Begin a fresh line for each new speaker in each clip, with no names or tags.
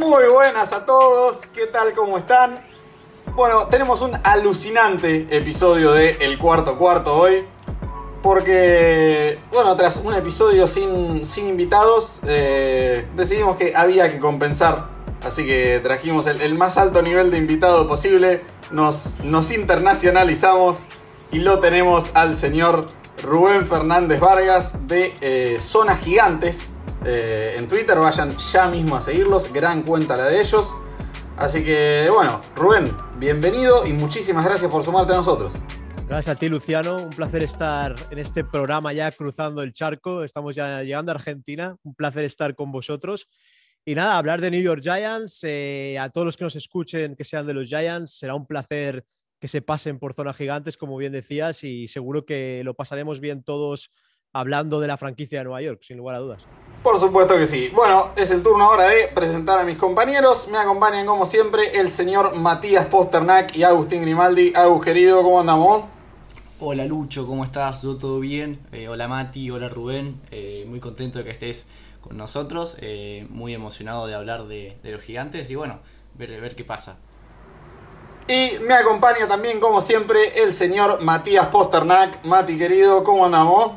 Muy buenas a todos, ¿qué tal? ¿Cómo están? Bueno, tenemos un alucinante episodio de El Cuarto Cuarto hoy. Porque, bueno, tras un episodio sin, sin invitados, eh, decidimos que había que compensar. Así que trajimos el, más alto nivel de invitado posible. Nos, nos internacionalizamos y lo tenemos al señor Rubén Fernández Vargas de eh, Zona Gigantes. Eh, en Twitter, vayan ya mismo a seguirlos, gran cuenta la de ellos. Así que bueno, Rubén, bienvenido y muchísimas gracias por sumarte a nosotros.
Gracias a ti, Luciano. Un placer estar en este programa ya cruzando el charco. Estamos ya llegando a Argentina. Un placer estar con vosotros. Y nada, hablar de New York Giants. Eh, a todos los que nos escuchen que sean de los Giants, será un placer que se pasen por zonas gigantes, como bien decías, y seguro que lo pasaremos bien todos hablando de la franquicia de Nueva York, sin lugar a dudas.
Por supuesto que sí. Bueno, es el turno ahora de presentar a mis compañeros. Me acompañan como siempre el señor Matías Posternak y Agustín Grimaldi. Agus, querido, ¿cómo andamos?
Hola Lucho, ¿cómo estás? ¿Yo todo bien? Eh, hola Mati, hola Rubén, eh, muy contento de que estés con nosotros, eh, muy emocionado de hablar de, de, los gigantes y bueno, ver, ver qué pasa.
Y me acompaña también como siempre el señor Matías Posternak. Mati querido, ¿cómo andamos?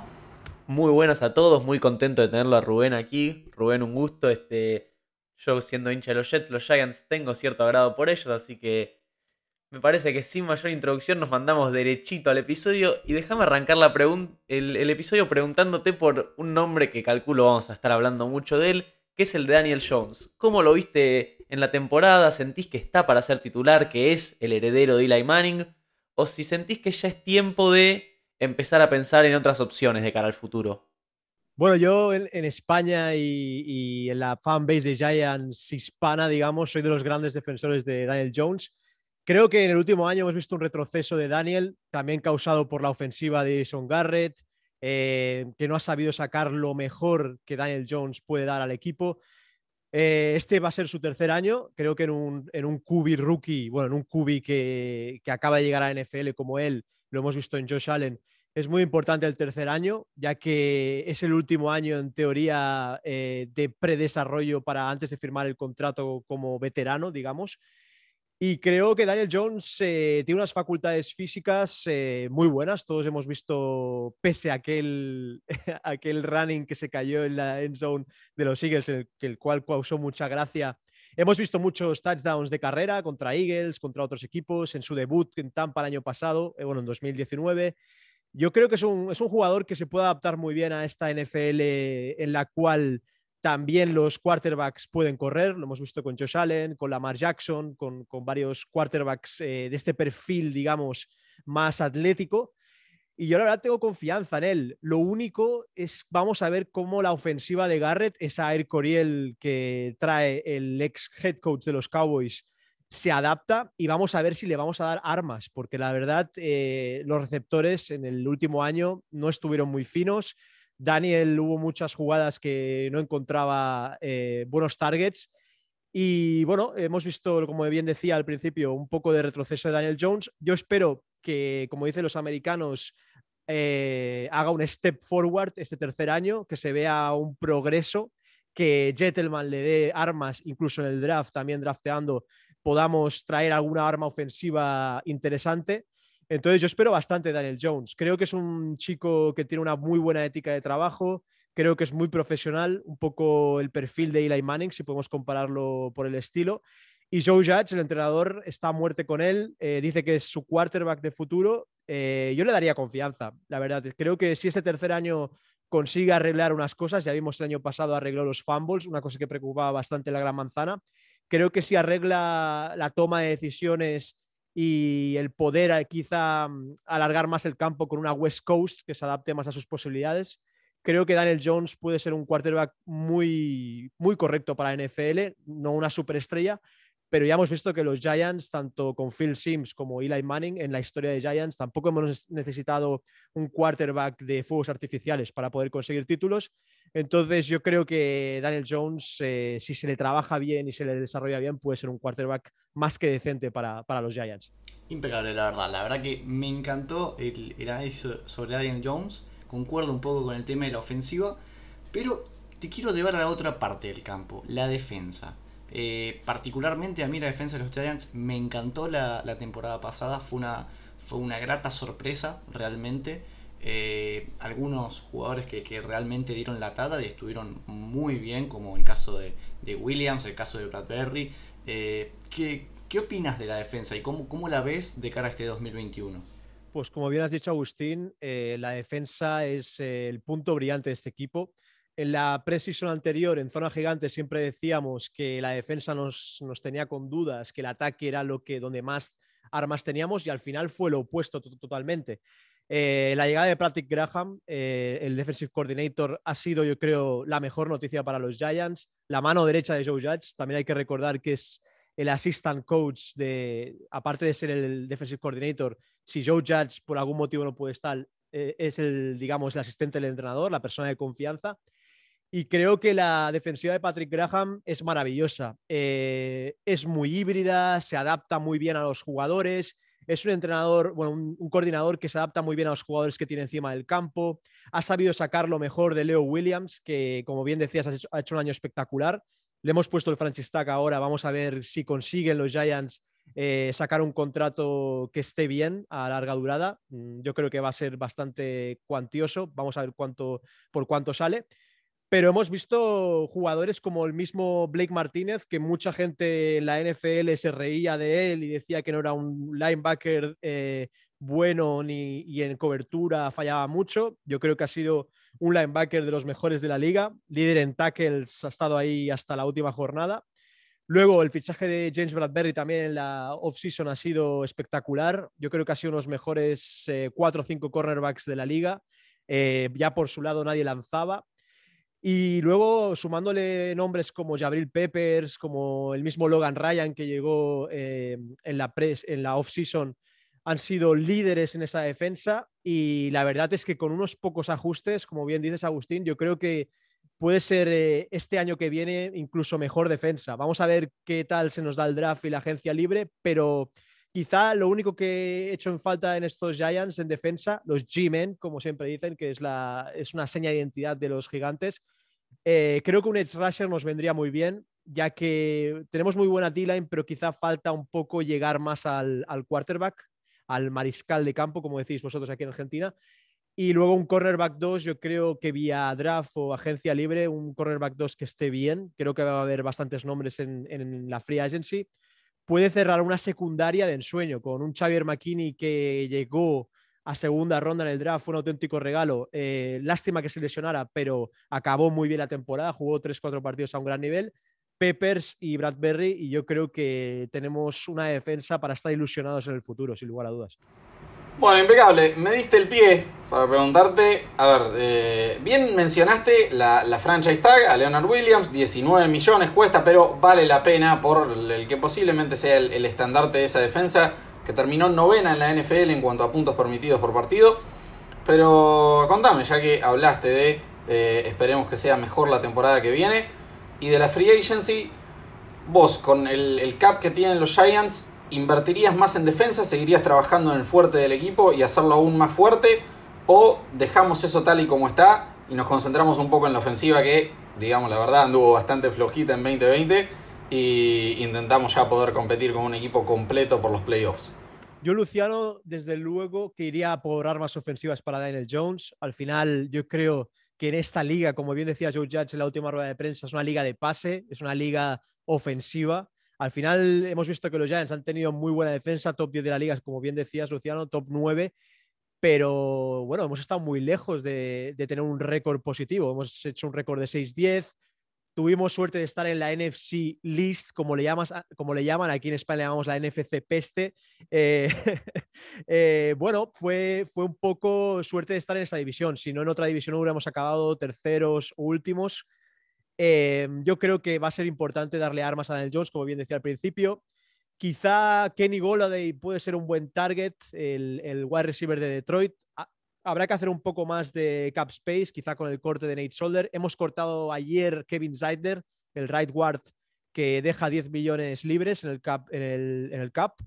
Muy buenas a todos, muy contento de tenerlo a Rubén aquí. Rubén, un gusto. Este, yo siendo hincha de los Jets, los Giants, tengo cierto agrado por ellos, así que me parece que sin mayor introducción nos mandamos derechito al episodio y déjame arrancar la el, el, episodio preguntándote por un nombre que calculo vamos a estar hablando mucho de él, que es el de Daniel Jones. ¿Cómo lo viste en la temporada? ¿Sentís que está para ser titular, que es el heredero de Eli Manning? ¿O si sentís que ya es tiempo de empezar a pensar en otras opciones de cara al futuro?
Bueno, yo en, España y, y, en la fanbase de Giants hispana, digamos, soy de los grandes defensores de Daniel Jones. Creo que en el último año hemos visto un retroceso de Daniel, también causado por la ofensiva de Son Garrett, eh, que no ha sabido sacar lo mejor que Daniel Jones puede dar al equipo. Eh, este va a ser su tercer año, creo que en un, en un QB rookie, bueno, en un QB que, que acaba de llegar a NFL como él, lo hemos visto en Josh Allen, es muy importante el tercer año, ya que es el último año, en teoría, eh, de predesarrollo para antes de firmar el contrato como veterano, digamos. Y creo que Daniel Jones eh, tiene unas facultades físicas eh, muy buenas. Todos hemos visto, pese a aquel, aquel running que se cayó en la end zone de los Eagles, el, el cual causó mucha gracia. Hemos visto muchos touchdowns de carrera contra Eagles, contra otros equipos, en su debut en Tampa el año pasado, eh, bueno, en 2019. Yo creo que es un, es un jugador que se puede adaptar muy bien a esta NFL en la cual también los quarterbacks pueden correr, lo hemos visto con Josh Allen, con Lamar Jackson, con, con varios quarterbacks eh, de este perfil, digamos, más atlético. Y yo la verdad tengo confianza en él. Lo único es, vamos a ver cómo la ofensiva de Garrett, esa Air Coriel que trae el ex head coach de los Cowboys, se adapta y vamos a ver si le vamos a dar armas, porque la verdad eh, los receptores en el último año no estuvieron muy finos Daniel hubo muchas jugadas que no encontraba eh, buenos targets. Y bueno, hemos visto, como bien decía al principio, un poco de retroceso de Daniel Jones. Yo espero que, como dicen los americanos, eh, haga un step forward este tercer año, que se vea un progreso, que Gentleman le dé armas, incluso en el draft, también drafteando, podamos traer alguna arma ofensiva interesante. Entonces yo espero bastante Daniel Jones. Creo que es un chico que tiene una muy buena ética de trabajo, creo que es muy profesional, un poco el perfil de Eli Manning, si podemos compararlo por el estilo. Y Joe Judge, el entrenador, está a muerte con él, eh, dice que es su quarterback de futuro. Eh, yo le daría confianza, la verdad. Creo que si este tercer año consigue arreglar unas cosas, ya vimos el año pasado arregló los fumbles, una cosa que preocupaba bastante la gran manzana. Creo que si arregla la toma de decisiones y el poder eh, quizá mm, alargar más el campo con una West Coast que se adapte más a sus posibilidades. Creo que Daniel Jones puede ser un quarterback muy, muy correcto para NFL, no una superestrella, pero ya hemos visto que los Giants, tanto con Phil Sims como Eli Manning, en la historia de Giants, tampoco hemos necesitado un quarterback de fuegos artificiales para poder conseguir títulos. Entonces yo creo que Daniel Jones, eh, si se le trabaja bien y se le desarrolla bien, puede ser un quarterback más que decente para, para los Giants.
Impecable, la verdad. La verdad que me encantó el, el análisis sobre Daniel Jones. Concuerdo un poco con el tema de la ofensiva, pero te quiero llevar a la otra parte del campo, la defensa. Eh, particularmente a mí la defensa de los Giants me encantó la, temporada pasada, fue una, fue una grata sorpresa realmente. Eh, algunos jugadores que, realmente dieron la tada y estuvieron muy bien, como el caso de, Williams, el caso de Bradbury. Eh, ¿qué, ¿qué, opinas de la defensa y cómo, cómo la ves de cara a este 2021?
Pues como bien has dicho, Agustín, la defensa es el punto brillante de este equipo en la preseason anterior, en zona gigante, siempre decíamos que la defensa nos, tenía con dudas, que el ataque era lo que donde más armas teníamos y al final fue lo opuesto totalmente. Eh, la llegada de Patrick Graham, eh, el defensive coordinator, ha sido, yo creo, la mejor noticia para los Giants. La mano derecha de Joe Judge, también hay que recordar que es el assistant coach de, aparte de ser el defensive coordinator, si Joe Judge por algún motivo no puede estar, eh, es el, digamos, el asistente del entrenador, la persona de confianza. Y creo que la defensiva de Patrick Graham es maravillosa. Eh, es muy híbrida, se adapta muy bien a los jugadores. Es un entrenador, bueno, un, coordinador que se adapta muy bien a los jugadores que tiene encima del campo. Ha sabido sacar lo mejor de Leo Williams, que como bien decías, ha hecho, un año espectacular. Le hemos puesto el franchise ahora. Vamos a ver si consiguen los Giants eh, sacar un contrato que esté bien a larga durada. Mm, yo creo que va a ser bastante cuantioso. Vamos a ver cuánto, por cuánto sale pero hemos visto jugadores como el mismo Blake Martínez, que mucha gente en la NFL se reía de él y decía que no era un linebacker eh, bueno ni y en cobertura fallaba mucho. Yo creo que ha sido un linebacker de los mejores de la liga, líder en tackles, ha estado ahí hasta la última jornada. Luego, el fichaje de James Bradbury también en la off-season ha sido espectacular. Yo creo que ha sido uno de los mejores eh, cuatro o cinco cornerbacks de la liga. Eh, ya por su lado nadie lanzaba. Y luego sumándole nombres como Jabril Peppers, como el mismo Logan Ryan que llegó eh, en la, en la off-season, han sido líderes en esa defensa y la verdad es que con unos pocos ajustes, como bien dices Agustín, yo creo que puede ser eh, este año que viene incluso mejor defensa. Vamos a ver qué tal se nos da el draft y la agencia libre, pero Quizá lo único que he hecho en falta en estos Giants en defensa, los G-Men, como siempre dicen, que es, la, es una seña de identidad de los gigantes. Eh, creo que un edge rusher nos vendría muy bien, ya que tenemos muy buena D-line, pero quizá falta un poco llegar más al, al, quarterback, al mariscal de campo, como decís vosotros aquí en Argentina. Y luego un cornerback 2, yo creo que vía draft o agencia libre, un cornerback 2 que esté bien. Creo que va a haber bastantes nombres en, en la free agency puede cerrar una secundaria de ensueño con un Xavier McKinney que llegó a segunda ronda en el draft, fue un auténtico regalo. Eh, lástima que se lesionara, pero acabó muy bien la temporada, jugó 3-4 partidos a un gran nivel. Peppers y Bradbury, y yo creo que tenemos una defensa para estar ilusionados en el futuro, sin lugar a dudas.
Bueno, impecable. Me diste el pie para preguntarte, a ver, eh, bien mencionaste la, franchise tag a Leonard Williams, 19 millones cuesta, pero vale la pena por el que posiblemente sea el, estandarte de esa defensa, que terminó novena en la NFL en cuanto a puntos permitidos por partido. Pero contame, ya que hablaste de, eh, esperemos que sea mejor la temporada que viene, y de la free agency, vos con el, el cap que tienen los Giants, ¿Invertirías más en defensa? ¿Seguirías trabajando en el fuerte del equipo y hacerlo aún más fuerte? ¿O dejamos eso tal y como está y nos concentramos un poco en la ofensiva que, digamos la verdad, anduvo bastante flojita en 2020 y intentamos ya poder competir con un equipo completo por los playoffs?
Yo, Luciano, desde luego que iría por armas ofensivas para Daniel Jones. Al final, yo creo que en esta liga, como bien decía Joe Judge en la última rueda de prensa, es una liga de pase, es una liga ofensiva al final hemos visto que los Giants han tenido muy buena defensa, top 10 de la liga, como bien decías, Luciano, top 9, pero bueno, hemos estado muy lejos de, tener un récord positivo. Hemos hecho un récord de 6-10. Tuvimos suerte de estar en la NFC List, como le, llamas, como le llaman, aquí en España le llamamos la NFC Peste. Eh, eh, bueno, fue, fue un poco suerte de estar en esa división. Si no, en otra división hubiéramos acabado terceros o últimos. Em, yo creo que va a ser importante darle armas a Daniel Jones, como bien decía al principio. Quizá Kenny Goladay puede ser un buen target, el, wide receiver de Detroit. habrá que hacer un poco más de cap space, quizá con el corte de Nate Solder. Hemos cortado ayer Kevin Zeidler, el right guard, que deja 10 millones libres en el. En el, cap.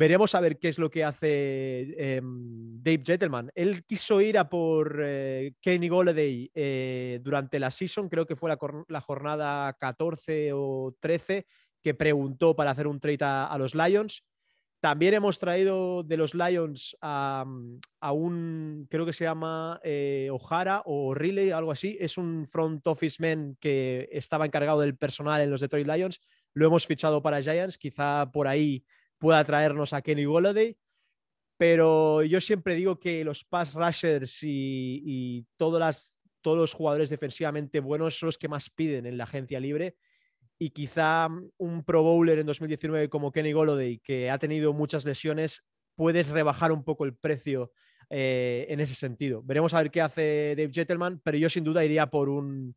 Veremos a ver qué es lo que hace em, Dave Gentleman. Él quiso ir a por eh, Kenny Golladay eh, durante la season, creo que fue la, jornada 14 o 13, que preguntó para hacer un trade a, los Lions. También hemos traído de los Lions a, un, creo que se llama eh, O'Hara o Riley, algo así. Es un front office man que estaba encargado del personal en los Detroit Lions. Lo hemos fichado para Giants, quizá por ahí pueda traernos a Kenny Golladay. Pero yo siempre digo que los pass rushers y, todos los jugadores defensivamente buenos son los que más piden en la agencia libre. Y quizá un Pro Bowler en 2019 como Kenny Golladay, que ha tenido muchas lesiones, puedes rebajar un poco el precio eh, en ese sentido. Veremos a ver qué hace Dave Gentleman, pero yo sin duda iría por un,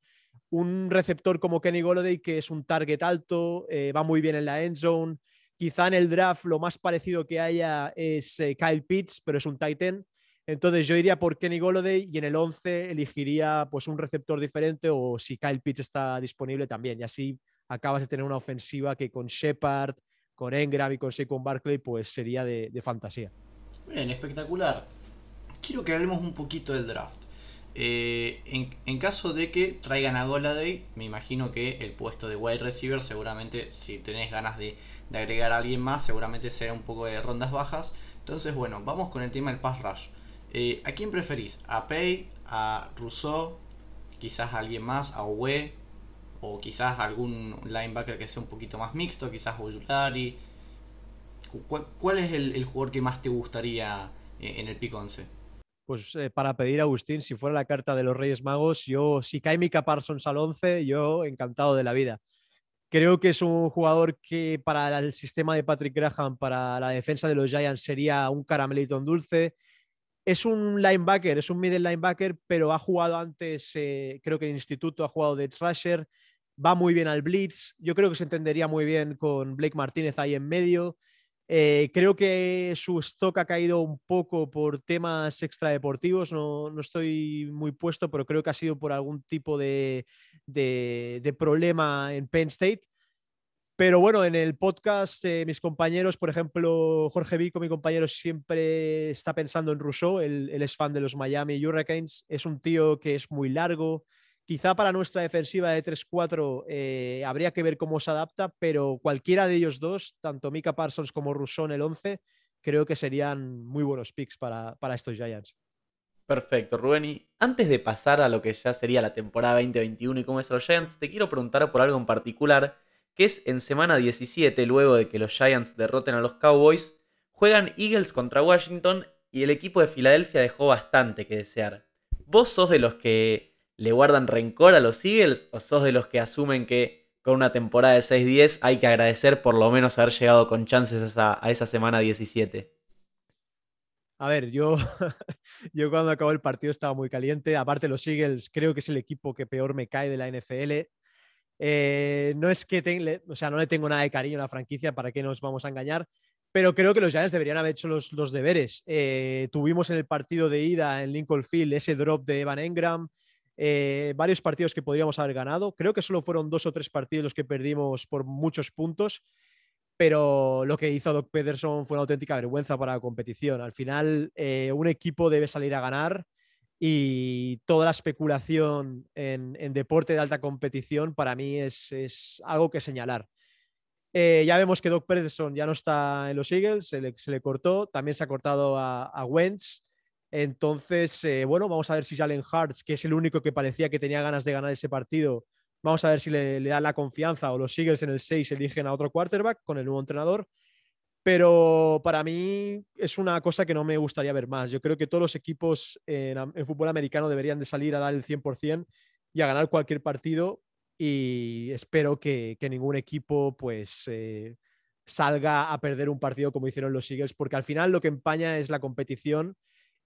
un receptor como Kenny Golladay, que es un target alto, eh, va muy bien en la end zone, Quizá en el draft lo más parecido que haya es eh, Kyle Pitts, pero es un Titan. Entonces yo iría por Kenny Golladay y en el 11 elegiría pues un receptor diferente o si Kyle Pitts está disponible también. Y así acabas de tener una ofensiva que con Shepard, con Engram y con Saquon Barkley pues sería de, fantasía.
Bien, espectacular. Quiero que hablemos un poquito del draft. Eh, en, caso de que traigan a Golladay, me imagino que el puesto de wide receiver seguramente si tenés ganas de agregar a alguien más, seguramente será un poco de rondas bajas. Entonces, bueno, vamos con el tema del pass rush. Eh, ¿A quién preferís? ¿A Pay? ¿A Rousseau? ¿Quizás a alguien más? ¿A Uwe? ¿O quizás algún linebacker que sea un poquito más mixto? ¿Quizás Ojulari? ¿Cuál, es el, jugador que más te gustaría eh, en el pick 11?
Pues eh, para pedir a Agustín, si fuera la carta de los Reyes Magos, yo, si cae Mika Parsons al 11, yo encantado de la vida. Creo que es un jugador que para el sistema de Patrick Graham, para la defensa de los Giants, sería un caramelito en dulce. Es un linebacker, es un middle linebacker, pero ha jugado antes, eh, creo que en el instituto ha jugado de trasher, va muy bien al blitz. Yo creo que se entendería muy bien con Blake Martínez ahí en medio. Eh, creo que su stock ha caído un poco por temas extradeportivos, no, no estoy muy puesto, pero creo que ha sido por algún tipo de, de, problema en Penn State. Pero bueno, en el podcast, eh, mis compañeros, por ejemplo, Jorge Vico, mi compañero, siempre está pensando en Rousseau. Él, es fan de los Miami Hurricanes. Es un tío que es muy largo. Quizá para nuestra defensiva de 3-4 eh, habría que ver cómo se adapta, pero cualquiera de ellos dos, tanto Mika Parsons como Rousseau en el 11, creo que serían muy buenos picks para, para estos Giants.
Perfecto, Rubén. Y antes de pasar a lo que ya sería la temporada 2021 y cómo es los Giants, te quiero preguntar por algo en particular, que es en semana 17, luego de que los Giants derroten a los Cowboys, juegan Eagles contra Washington y el equipo de Filadelfia dejó bastante que desear. ¿Vos sos de los que le guardan rencor a los Eagles o sos de los que asumen que con una temporada de 6-10 hay que agradecer por lo menos haber llegado con chances a, esa semana 17?
A ver, yo, yo cuando acabó el partido estaba muy caliente. Aparte, los Eagles creo que es el equipo que peor me cae de la NFL. Eh, no es que o sea, no le tengo nada de cariño a la franquicia, ¿para qué nos vamos a engañar? Pero creo que los Giants deberían haber hecho los, los deberes. Eh, tuvimos en el partido de ida en Lincoln Field ese drop de Evan Engram, eh, varios partidos que podríamos haber ganado. Creo que solo fueron dos o tres partidos los que perdimos por muchos puntos pero lo que hizo Doc Pederson fue una auténtica vergüenza para la competición. Al final, eh, un equipo debe salir a ganar y toda la especulación en, deporte de alta competición para mí es, algo que señalar. Eh, ya vemos que Doc Pederson ya no está en los Eagles, se le, cortó, también se ha cortado a, Wentz. Entonces, eh, bueno, vamos a ver si Jalen Hartz, que es el único que parecía que tenía ganas de ganar ese partido, Vamos a ver si le, le dan la confianza o los Eagles en el 6 eligen a otro quarterback con el nuevo entrenador. Pero para mí es una cosa que no me gustaría ver más. Yo creo que todos los equipos en, fútbol americano deberían de salir a dar el 100% y a ganar cualquier partido. Y espero que, ningún equipo pues eh, salga a perder un partido como hicieron los Eagles, porque al final lo que empaña es la competición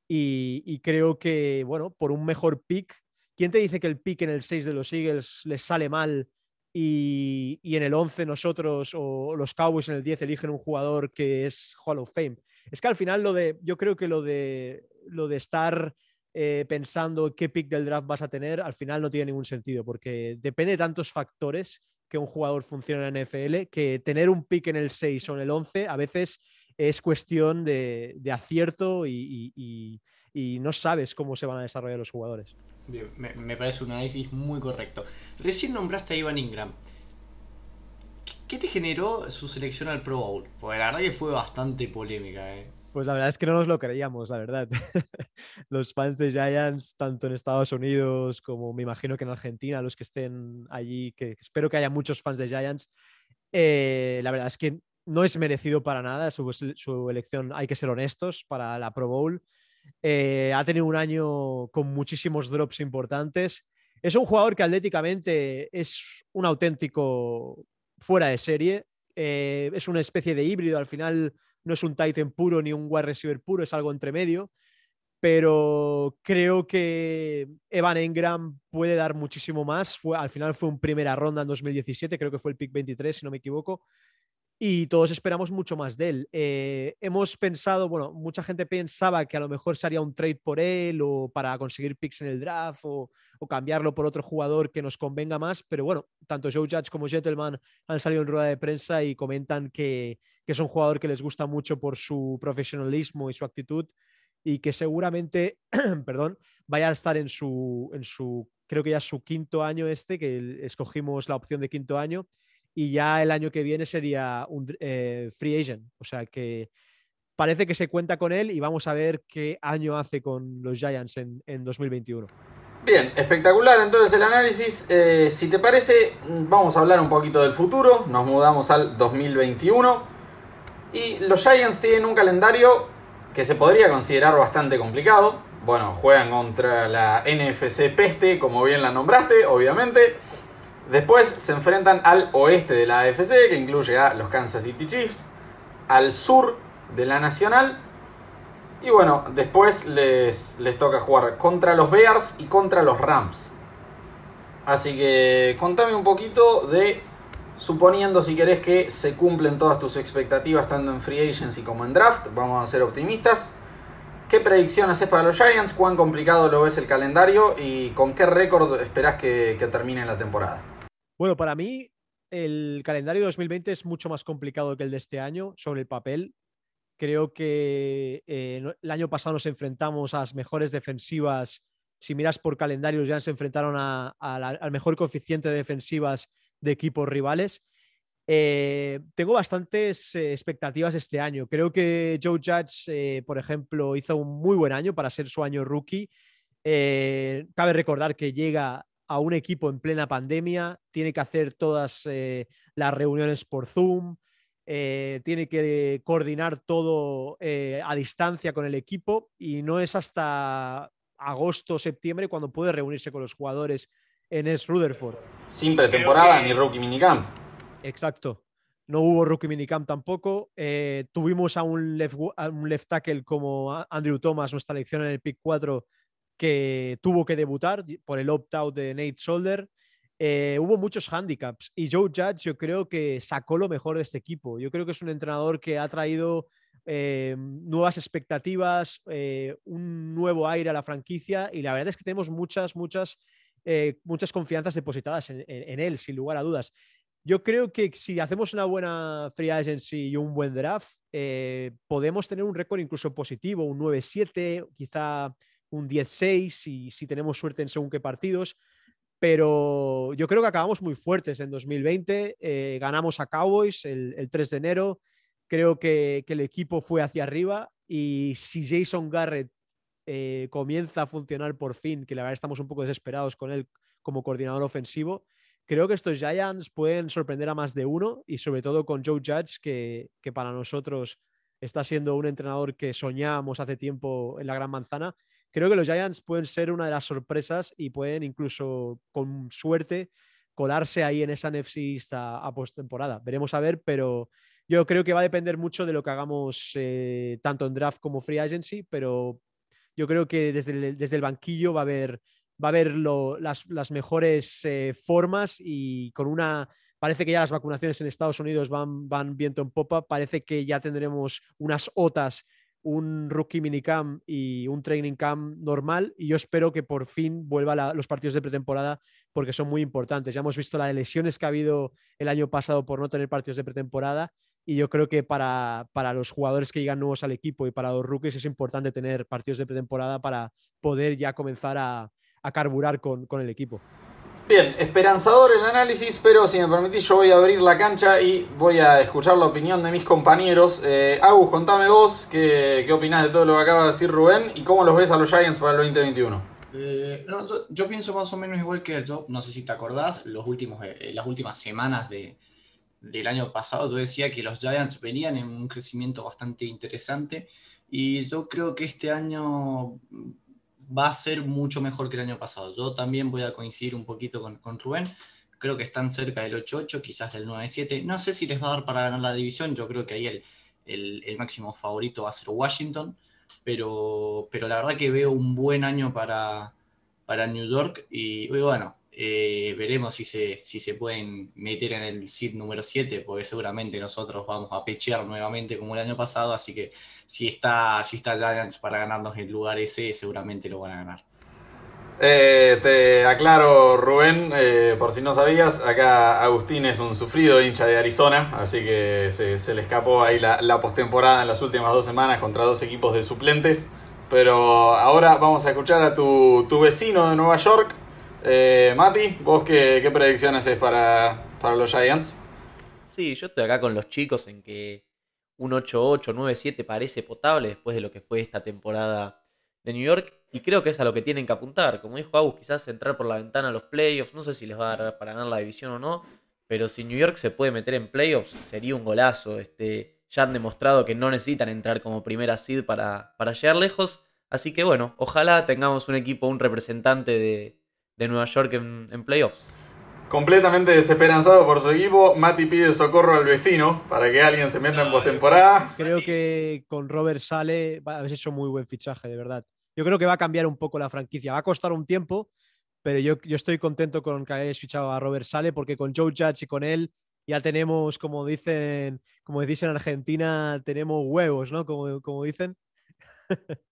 y, y creo que, bueno, por un mejor pick ¿Quién te dice que el pick en el 6 de los Eagles les sale mal y, en el 11 nosotros o los Cowboys en el 10 eligen un jugador que es Hall of Fame? Es que al final lo de, yo creo que lo de, lo de estar eh, pensando qué pick del draft vas a tener, al final no tiene ningún sentido, porque depende de tantos factores que un jugador funcione en la NFL, que tener un pick en el 6 o en el 11 a veces es cuestión de, acierto y, no sabes cómo se van a desarrollar los jugadores.
Bien, me, parece un análisis muy correcto. Recién nombraste a Ivan Ingram. ¿Qué te generó su selección al Pro Bowl? Porque la verdad que fue bastante polémica. ¿eh?
Pues la verdad es que no nos lo creíamos, la verdad. los fans de Giants, tanto en Estados Unidos como me imagino que en Argentina, los que estén allí, que espero que haya muchos fans de Giants, eh, la verdad es que no es merecido para nada su, elección, hay que ser honestos, para la Pro Bowl. Eh, ha tenido un año con muchísimos drops importantes. Es un jugador que atléticamente es un auténtico fuera de serie. Eh, es una especie de híbrido. Al final no es un Titan puro ni un wide receiver puro, es algo entre medio. Pero creo que Evan Engram puede dar muchísimo más. Al final fue un primera ronda en 2017, creo que fue el pick 23, si no me equivoco y todos esperamos mucho más de él. Eh, hemos pensado, bueno, mucha gente pensaba que a lo mejor se haría un trade por él o para conseguir picks en el draft o, cambiarlo por otro jugador que nos convenga más, pero bueno, tanto Joe Judge como Gentleman han salido en rueda de prensa y comentan que, que es un jugador que les gusta mucho por su profesionalismo y su actitud y que seguramente, perdón, vaya a estar en su, en su, creo que ya su quinto año este, que escogimos la opción de quinto año y ya el año que viene sería un eh, free agent. O sea que parece que se cuenta con él y vamos a ver qué año hace con los Giants en, 2021.
Bien, espectacular entonces el análisis. Eh, si te parece, vamos a hablar un poquito del futuro. Nos mudamos al 2021. Y los Giants tienen un calendario que se podría considerar bastante complicado. Bueno, juegan contra la NFC Peste, como bien la nombraste, obviamente. Después se enfrentan al oeste de la AFC, que incluye a los Kansas City Chiefs, al sur de la Nacional. Y bueno, después les, les toca jugar contra los Bears y contra los Rams. Así que contame un poquito de, suponiendo si querés que se cumplen todas tus expectativas tanto en Free Agency como en Draft, vamos a ser optimistas. ¿Qué predicción haces para los Giants? ¿Cuán complicado lo ves el calendario? ¿Y con qué récord esperás que, que termine la temporada?
Bueno, para mí el calendario 2020 es mucho más complicado que el de este año sobre el papel. Creo que eh, el año pasado nos enfrentamos a las mejores defensivas. Si miras por calendarios, ya se enfrentaron al mejor coeficiente de defensivas de equipos rivales. Eh, tengo bastantes eh, expectativas este año. Creo que Joe Judge, por ejemplo, hizo un muy buen año para ser su año rookie. cabe recordar que llega a un equipo en plena pandemia, tiene que hacer todas eh, las reuniones por Zoom, eh, tiene que coordinar todo eh, a distancia con el equipo y no es hasta agosto o septiembre cuando puede reunirse con los jugadores en S. Rutherford.
Sin pretemporada ni rookie minicamp.
Exacto. No hubo rookie minicamp tampoco. tuvimos a un, left, a un left tackle como Andrew Thomas, nuestra elección en el pick 4, que tuvo que debutar por el opt-out de Nate Solder. Eh, hubo muchos handicaps y Joe Judge yo creo que sacó lo mejor de este equipo. Yo creo que es un entrenador que ha traído eh, nuevas expectativas, eh, un nuevo aire a la franquicia y la verdad es que tenemos muchas, muchas, muchas confianzas depositadas en, él, sin lugar a dudas. Yo creo que si hacemos una buena free agency y un buen draft, podemos tener un récord incluso positivo, un 9-7, quizá un 10-6 si, si tenemos suerte en según qué partidos. Pero yo creo que acabamos muy fuertes en 2020. Eh, ganamos a Cowboys el, 3 de enero. Creo que, el equipo fue hacia arriba. Y si Jason Garrett eh, comienza a funcionar por fin, que la verdad estamos un poco desesperados con él como coordinador ofensivo, creo que estos Giants pueden sorprender a más de uno y sobre todo con Joe Judge, que, que para nosotros está siendo un entrenador que soñamos hace tiempo en la Gran Manzana creo que los Giants pueden ser una de las sorpresas y pueden incluso con suerte colarse ahí en esa NFC a, postemporada. Veremos a ver, pero yo creo que va a depender mucho de lo que hagamos eh, tanto en draft como free agency, pero yo creo que desde el, desde el banquillo va a haber, va a haber las, mejores eh, formas y con una... Parece que ya las vacunaciones en Estados Unidos van, van viento en popa, parece que ya tendremos unas OTAs un rookie minicamp y un training camp normal y yo espero que por fin vuelva los partidos de pretemporada porque son muy importantes. Ya hemos visto las lesiones que ha habido el año pasado por no tener partidos de pretemporada y yo creo que para, para, los jugadores que llegan nuevos al equipo y para los rookies es importante tener partidos de pretemporada para poder ya comenzar a, a carburar con, con, el equipo.
Bien, esperanzador el análisis, pero si me permitís yo voy a abrir la cancha y voy a escuchar la opinión de mis compañeros. Eh, Agus, contame vos qué, qué opinás de todo lo que acaba de decir Rubén y cómo los ves a los Giants para el 2021.
Eh, yo, pienso más o menos igual que yo, no sé si te acordás, los últimos, eh, las últimas semanas de, del año pasado, yo decía que los Giants venían en un crecimiento bastante interesante y yo creo que este año va a ser mucho mejor que el año pasado. Yo también voy a coincidir un poquito con, con Rubén. Creo que están cerca del 8-8, quizás del 9-7. No sé si les va a dar para ganar la división. Yo creo que ahí el, el, máximo favorito va a ser Washington. Pero, pero la verdad que veo un buen año para, para New York. Y, y bueno, eh, veremos si se, si se pueden meter en el seed número 7, porque seguramente nosotros vamos a pechear nuevamente como el año pasado, así que si está, si está Giants para ganarnos el lugar ese, seguramente lo van a ganar.
Eh, te aclaro, Rubén, eh, por si no sabías, acá Agustín es un sufrido hincha de Arizona, así que se, se le escapó ahí la, la postemporada en las últimas dos semanas contra dos equipos de suplentes. Pero ahora vamos a escuchar a tu, tu vecino de Nueva York, eh, Mati, ¿vos qué, predicciones es para, para, los Giants?
Sí, yo estoy acá con los chicos en que un 8-8, 9-7 parece potable después de lo que fue esta temporada de New York y creo que es a lo que tienen que apuntar. Como dijo Agus, quizás entrar por la ventana a los playoffs, no sé si les va a dar para ganar la división o no, pero si New York se puede meter en playoffs sería un golazo. Este, ya han demostrado que no necesitan entrar como primera seed para, para llegar lejos. Así que bueno, ojalá tengamos un equipo, un representante de, de Nueva York en, en, playoffs.
Completamente desesperanzado por su equipo, Mati pide socorro al vecino para que alguien se meta en postemporada.
Creo que con Robert Sale va a haber hecho muy buen fichaje, de verdad. Yo creo que va a cambiar un poco la franquicia. Va a costar un tiempo, pero yo, yo estoy contento con que hayáis fichado a Robert Sale porque con Joe Judge y con él ya tenemos, como dicen, como dicen en Argentina, tenemos huevos, ¿no? Como, como dicen.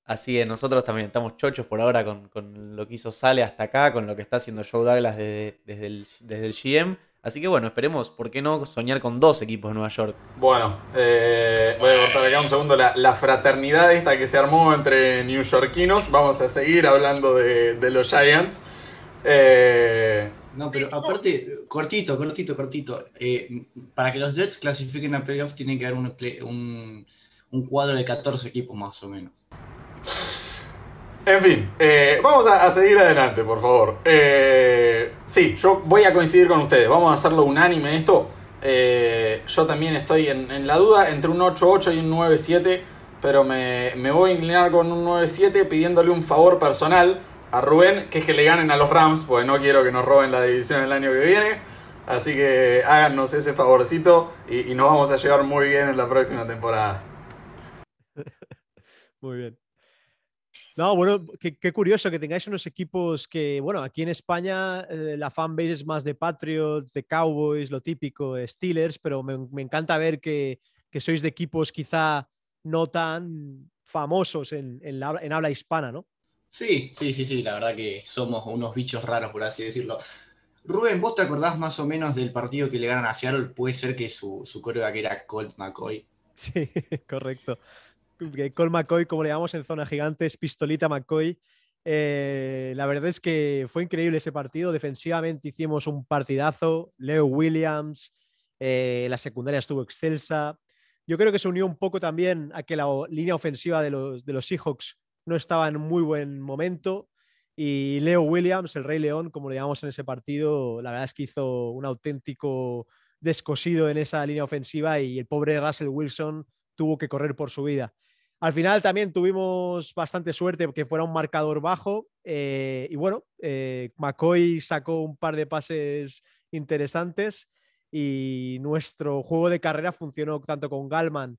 Así es, nosotros también estamos chochos por ahora con, con, lo que hizo Sale hasta acá, con lo que está haciendo Joe Douglas desde, desde, el, desde el GM. Así que bueno, esperemos, ¿por qué no soñar con dos equipos de Nueva York?
Bueno, eh, voy a cortar acá un segundo la, la, fraternidad esta que se armó entre newyorkinos. Vamos a seguir hablando de, de los Giants. Eh...
No, pero aparte, cortito, cortito, cortito. Eh, para que los Jets clasifiquen a playoff tienen que haber un, play, un, un cuadro de 14 equipos más o menos.
En fin, eh, vamos a, seguir adelante, por favor. Eh, sí, yo voy a coincidir con ustedes. Vamos a hacerlo unánime esto. Eh, yo también estoy en, la duda entre un 8-8 y un 9-7, pero me, me, voy a inclinar con un 9-7 pidiéndole un favor personal a Rubén, que es que le ganen a los Rams, porque no quiero que nos roben la división el año que viene. Así que háganos ese favorcito y, y nos vamos a llevar muy bien en la próxima temporada.
Muy bien. No, bueno, qué, qué, curioso que tengáis unos equipos que, bueno, aquí en España eh, la fanbase es más de Patriots, de Cowboys, lo típico, de Steelers, pero me, me encanta ver que, que, sois de equipos quizá no tan famosos en, en, la, en, habla hispana, ¿no?
Sí, sí, sí, sí, la verdad que somos unos bichos raros, por así decirlo. Rubén, ¿vos te acordás más o menos del partido que le ganan a Seattle? Puede ser que su, su coreback era Colt McCoy.
Sí, correcto. Cole McCoy, como le llamamos en zona gigantes, pistolita McCoy. Eh, la verdad es que fue increíble ese partido. Defensivamente hicimos un partidazo. Leo Williams, eh, la secundaria estuvo excelsa. Yo creo que se unió un poco también a que la línea ofensiva de los, de los Seahawks no estaba en muy buen momento. Y Leo Williams, el Rey León, como le llamamos en ese partido, la verdad es que hizo un auténtico descosido en esa línea ofensiva y el pobre Russell Wilson tuvo que correr por su vida. Al final también tuvimos bastante suerte que fuera un marcador bajo eh, y bueno, eh, McCoy sacó un par de pases interesantes y nuestro juego de carrera funcionó tanto con Galman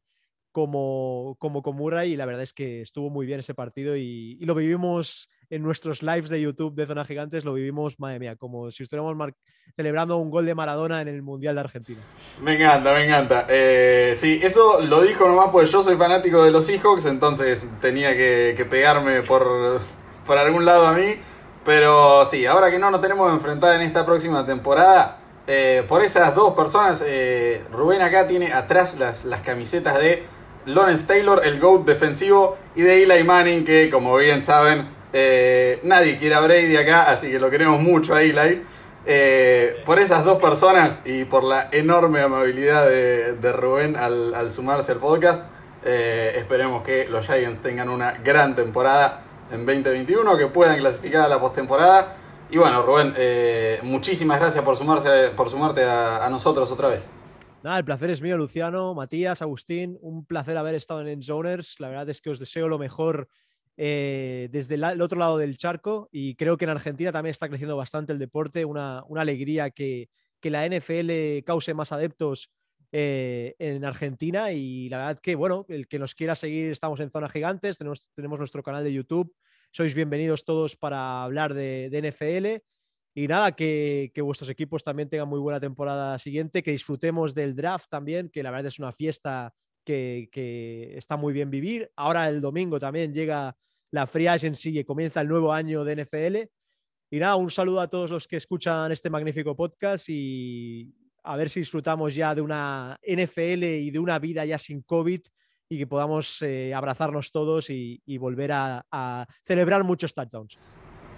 como, como con Murray y la verdad es que estuvo muy bien ese partido y, lo vivimos en nuestros lives de YouTube de Zona Gigantes lo vivimos, madre mía, como si estuviéramos celebrando un gol de Maradona en el Mundial de Argentina.
Me encanta, me encanta. Eh, sí, eso lo dijo nomás porque yo soy fanático de los Seahawks, entonces tenía que, que pegarme por, por algún lado a mí. Pero sí, ahora que no nos tenemos enfrentada en esta próxima temporada, eh, por esas dos personas, eh, Rubén acá tiene atrás las, las camisetas de Lawrence Taylor, el GOAT defensivo, y de Eli Manning, que como bien saben, eh, nadie quiere a Brady acá, así que lo queremos mucho a Eli. Eh, por esas dos personas y por la enorme amabilidad de, Rubén al, al sumarse al podcast, eh, esperemos que los Giants tengan una gran temporada en 2021, que puedan clasificar a la postemporada. Y bueno, Rubén, muchísimas gracias por, sumarse, por sumarte a nosotros otra vez.
El placer es mío, Luciano, Matías, Agustín. Un placer haber estado en Enzoners. La verdad es que os deseo lo mejor eh, desde el, otro lado del charco y creo que en Argentina también está creciendo bastante el deporte. Una, alegría que, la NFL cause más adeptos eh, en Argentina y la verdad que, bueno, el que nos quiera seguir, estamos en Zona Gigantes, tenemos, tenemos nuestro canal de YouTube. Sois bienvenidos todos para hablar de, de NFL. Y nada, que, que, vuestros equipos también tengan muy buena temporada siguiente, que disfrutemos del draft también, que la verdad es una fiesta que, que está muy bien vivir. Ahora el domingo también llega la Free Agency y comienza el nuevo año de NFL. Y nada, un saludo a todos los que escuchan este magnífico podcast y a ver si disfrutamos ya de una NFL y de una vida ya sin COVID y que podamos eh, abrazarnos todos y, volver a celebrar muchos touchdowns.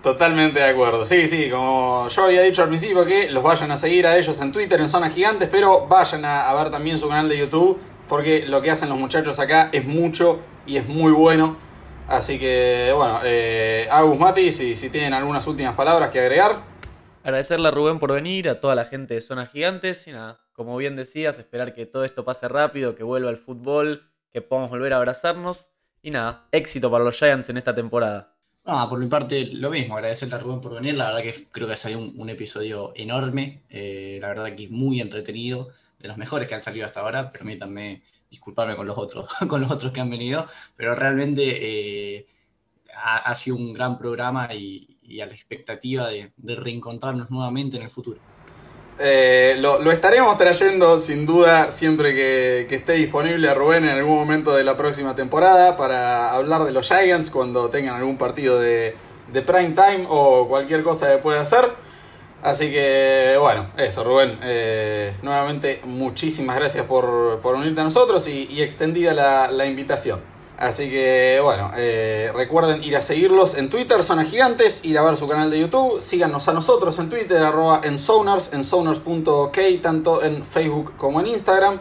Totalmente de acuerdo. Sí, sí, como yo había dicho al principio que los vayan a seguir a ellos en Twitter, en Zona Gigantes, pero vayan a, ver también su canal de YouTube, porque lo que hacen los muchachos acá es mucho y es muy bueno. Así que, bueno, eh, Agus Mati, si, si tienen algunas últimas palabras que agregar.
Agradecerle a Rubén por venir, a toda la gente de Zona Gigantes y nada, como bien decías, esperar que todo esto pase rápido, que vuelva el fútbol, que podamos volver a abrazarnos y nada, éxito para los Giants en esta temporada.
Ah, por mi parte, lo mismo, agradecerle a Rubén por venir. La verdad que creo que salió un, un episodio enorme. Eh, la verdad que muy entretenido, de los mejores que han salido hasta ahora. Permítanme disculparme con los otros, con los otros que han venido, pero realmente eh, ha, sido un gran programa y, y a la expectativa de, de, reencontrarnos nuevamente en el futuro.
Eh, lo, lo, estaremos trayendo sin duda siempre que, esté disponible a Rubén en algún momento de la próxima temporada para hablar de los Giants cuando tengan algún partido de, de prime time o cualquier cosa que pueda hacer. Así que bueno, eso Rubén, eh, nuevamente muchísimas gracias por, por, unirte a nosotros y, y extendida la, la invitación. Así que bueno, eh, recuerden ir a seguirlos en Twitter, Zona Gigantes, ir a ver su canal de YouTube, síganos a nosotros en Twitter, arroba en Sonars, tanto en Facebook como en Instagram.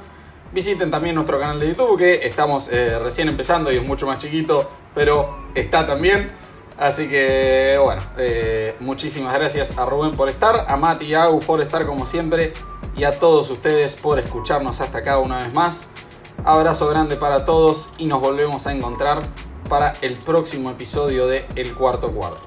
Visiten también nuestro canal de YouTube, que estamos eh, recién empezando y es mucho más chiquito, pero está también. Así que bueno, eh, muchísimas gracias a Rubén por estar, a Mati y a Agus por estar como siempre, y a todos ustedes por escucharnos hasta acá una vez más. Abrazo grande para todos y nos volvemos a encontrar para el próximo episodio de El Cuarto Cuarto.